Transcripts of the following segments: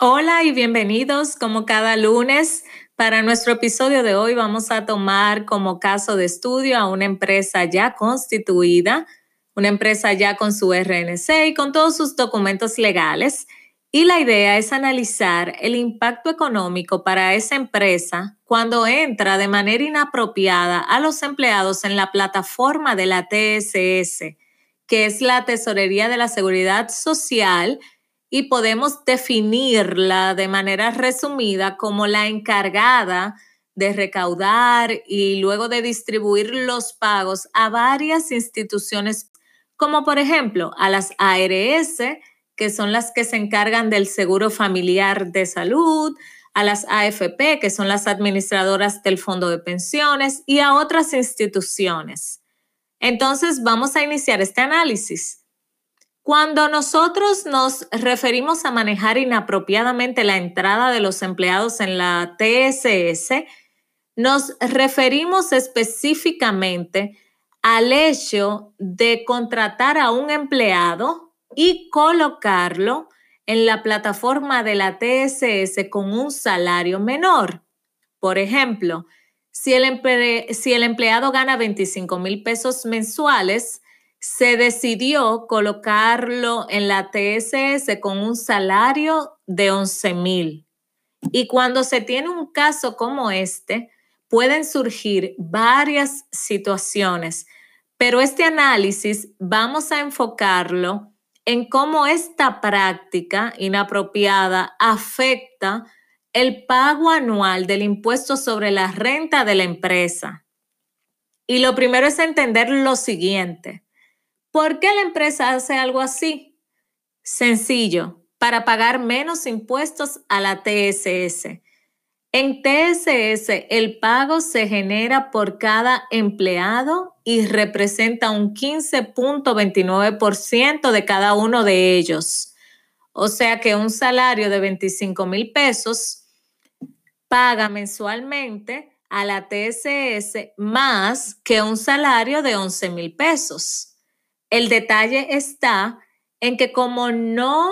Hola y bienvenidos como cada lunes. Para nuestro episodio de hoy vamos a tomar como caso de estudio a una empresa ya constituida, una empresa ya con su RNC y con todos sus documentos legales. Y la idea es analizar el impacto económico para esa empresa cuando entra de manera inapropiada a los empleados en la plataforma de la TSS, que es la Tesorería de la Seguridad Social y podemos definirla de manera resumida como la encargada de recaudar y luego de distribuir los pagos a varias instituciones, como por ejemplo a las ARS, que son las que se encargan del seguro familiar de salud, a las AFP, que son las administradoras del fondo de pensiones, y a otras instituciones. Entonces, vamos a iniciar este análisis. Cuando nosotros nos referimos a manejar inapropiadamente la entrada de los empleados en la TSS, nos referimos específicamente al hecho de contratar a un empleado y colocarlo en la plataforma de la TSS con un salario menor. Por ejemplo, si el, si el empleado gana 25 mil pesos mensuales, se decidió colocarlo en la TSS con un salario de 11 mil. Y cuando se tiene un caso como este, pueden surgir varias situaciones, pero este análisis vamos a enfocarlo en cómo esta práctica inapropiada afecta el pago anual del impuesto sobre la renta de la empresa. Y lo primero es entender lo siguiente. ¿Por qué la empresa hace algo así? Sencillo, para pagar menos impuestos a la TSS. En TSS el pago se genera por cada empleado y representa un 15.29% de cada uno de ellos. O sea que un salario de 25 mil pesos paga mensualmente a la TSS más que un salario de 11 mil pesos. El detalle está en que como no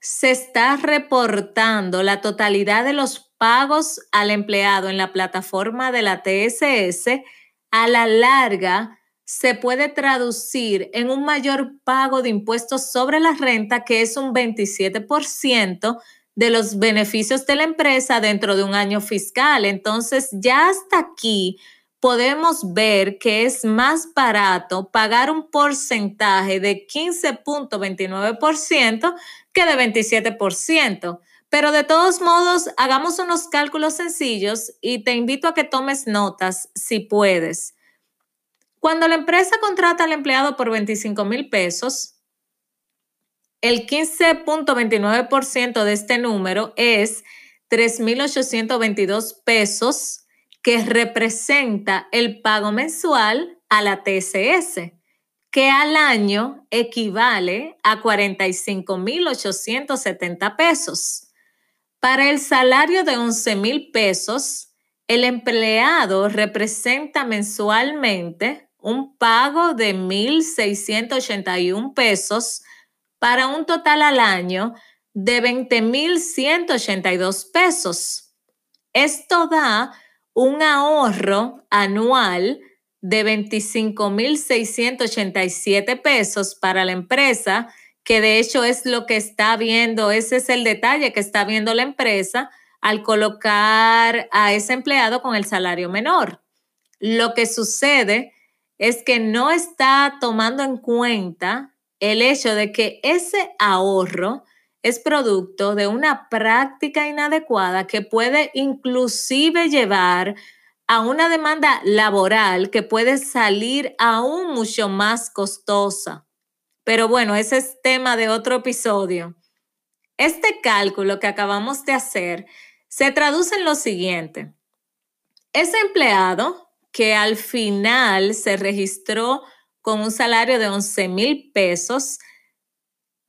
se está reportando la totalidad de los pagos al empleado en la plataforma de la TSS, a la larga se puede traducir en un mayor pago de impuestos sobre la renta, que es un 27% de los beneficios de la empresa dentro de un año fiscal. Entonces, ya hasta aquí podemos ver que es más barato pagar un porcentaje de 15.29% que de 27%. Pero de todos modos, hagamos unos cálculos sencillos y te invito a que tomes notas si puedes. Cuando la empresa contrata al empleado por 25 mil pesos, el 15.29% de este número es 3.822 pesos que representa el pago mensual a la TSS, que al año equivale a 45.870 pesos. Para el salario de 11.000 pesos, el empleado representa mensualmente un pago de 1.681 pesos para un total al año de 20.182 pesos. Esto da un ahorro anual de 25.687 pesos para la empresa, que de hecho es lo que está viendo, ese es el detalle que está viendo la empresa al colocar a ese empleado con el salario menor. Lo que sucede es que no está tomando en cuenta el hecho de que ese ahorro es producto de una práctica inadecuada que puede inclusive llevar a una demanda laboral que puede salir aún mucho más costosa. Pero bueno, ese es tema de otro episodio. Este cálculo que acabamos de hacer Se traduce en lo siguiente. Ese empleado que al final se registró con un salario de 11 mil pesos,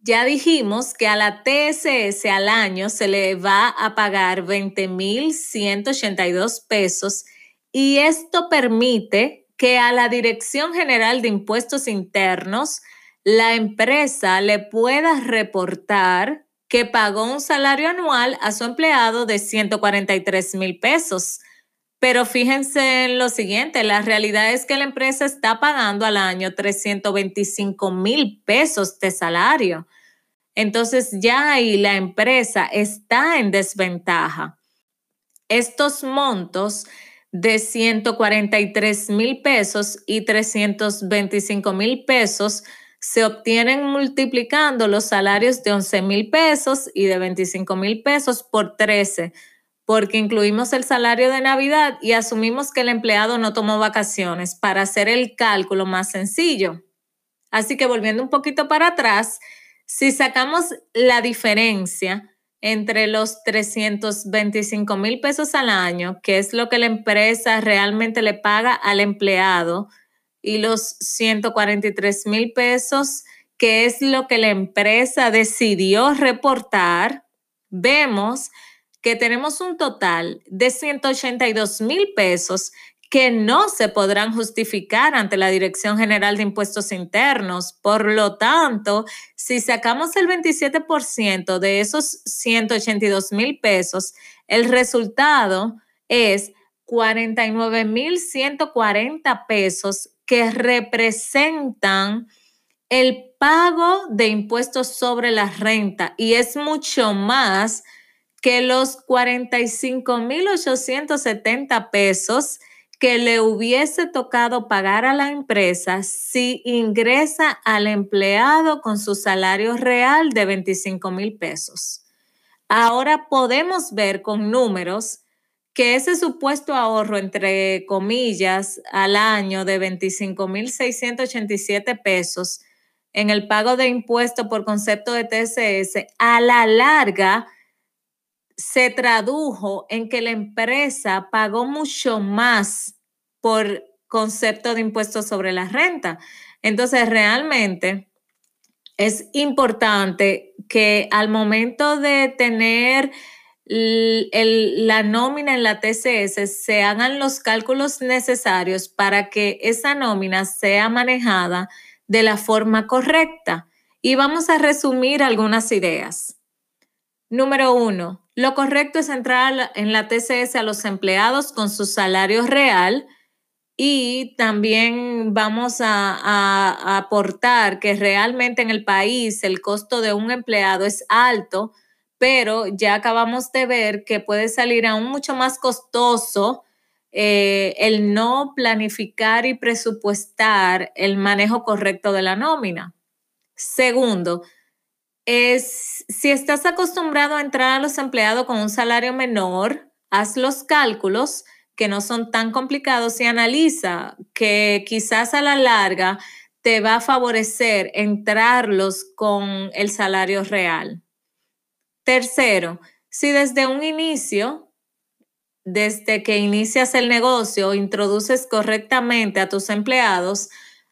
ya dijimos que a la TSS al año se le va a pagar 20 mil 182 pesos y esto permite que a la Dirección General de Impuestos Internos la empresa le pueda reportar que pagó un salario anual a su empleado de 143 mil pesos. Pero fíjense en lo siguiente, la realidad es que la empresa está pagando al año 325 mil pesos de salario. Entonces ya ahí la empresa está en desventaja. Estos montos de 143 mil pesos y 325 mil pesos se obtienen multiplicando los salarios de 11 mil pesos y de 25 mil pesos por 13, porque incluimos el salario de Navidad y asumimos que el empleado no tomó vacaciones para hacer el cálculo más sencillo. Así que volviendo un poquito para atrás, si sacamos la diferencia entre los 325 mil pesos al año, que es lo que la empresa realmente le paga al empleado, y los 143 mil pesos, que es lo que la empresa decidió reportar, vemos que tenemos un total de 182 mil pesos que no se podrán justificar ante la Dirección General de Impuestos Internos. Por lo tanto, si sacamos el 27% de esos 182 mil pesos, el resultado es 49.140 pesos que representan el pago de impuestos sobre la renta y es mucho más que los 45.870 pesos que le hubiese tocado pagar a la empresa si ingresa al empleado con su salario real de 25 mil pesos. Ahora podemos ver con números que ese supuesto ahorro, entre comillas, al año de 25.687 pesos en el pago de impuesto por concepto de TSS, a la larga se tradujo en que la empresa pagó mucho más por concepto de impuesto sobre la renta. Entonces, realmente es importante que al momento de tener la nómina en la TCS se hagan los cálculos necesarios para que esa nómina sea manejada de la forma correcta. Y vamos a resumir algunas ideas. Número uno, lo correcto es entrar en la TCS a los empleados con su salario real y también vamos a aportar que realmente en el país el costo de un empleado es alto pero ya acabamos de ver que puede salir aún mucho más costoso eh, el no planificar y presupuestar el manejo correcto de la nómina. Segundo, es si estás acostumbrado a entrar a los empleados con un salario menor, haz los cálculos que no son tan complicados y analiza que quizás a la larga te va a favorecer entrarlos con el salario real. Tercero, si desde un inicio, desde que inicias el negocio, introduces correctamente a tus empleados,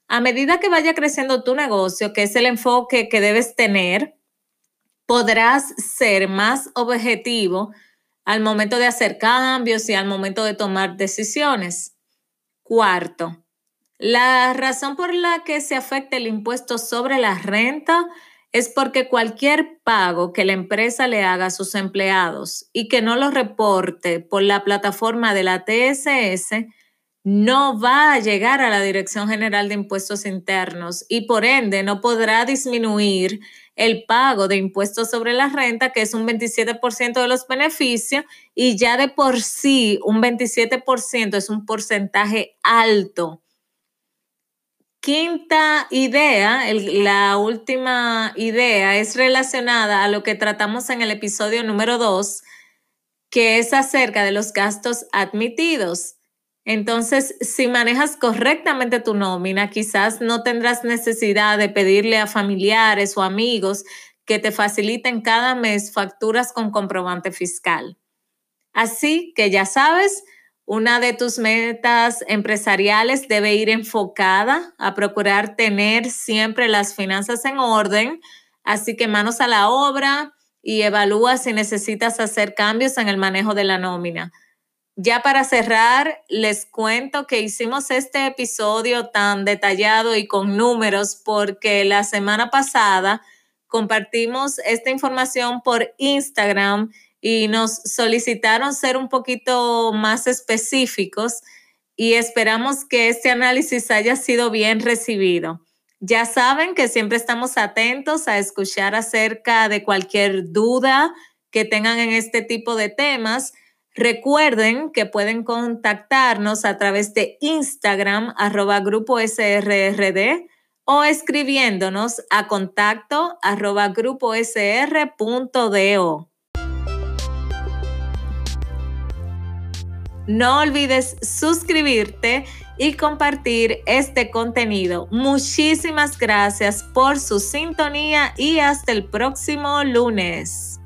a medida que vaya creciendo tu negocio, que es el enfoque que debes tener, podrás ser más objetivo al momento de hacer cambios y al momento de tomar decisiones. Cuarto, la razón por la que se afecta el impuesto sobre la renta es porque cualquier pago que la empresa le haga a sus empleados y que no lo reporte por la plataforma de la TSS, no va a llegar a la Dirección General de Impuestos Internos y por ende no podrá disminuir el pago de impuestos sobre la renta, que es un 27% de los beneficios, y ya de por sí un 27% es un porcentaje alto quinta idea, la última idea, es relacionada a lo que tratamos en el episodio número 2, que es acerca de los gastos admitidos. Entonces, si manejas correctamente tu nómina, quizás no tendrás necesidad de pedirle a familiares o amigos que te faciliten cada mes facturas con comprobante fiscal. Así que ya sabes, una de tus metas empresariales debe ir enfocada a procurar tener siempre las finanzas en orden. Así que manos a la obra y evalúa si necesitas hacer cambios en el manejo de la nómina. Ya para cerrar, les cuento que hicimos este episodio tan detallado y con números porque la semana pasada compartimos esta información por Instagram y nos solicitaron ser un poquito más específicos y esperamos que este análisis haya sido bien recibido. Ya saben que siempre estamos atentos a escuchar acerca de cualquier duda que tengan en este tipo de temas Recuerden que pueden contactarnos a través de Instagram, arroba grupo SRRD, o escribiéndonos a contacto arroba grupo No olvides suscribirte y compartir este contenido. Muchísimas gracias por su sintonía y hasta el próximo lunes.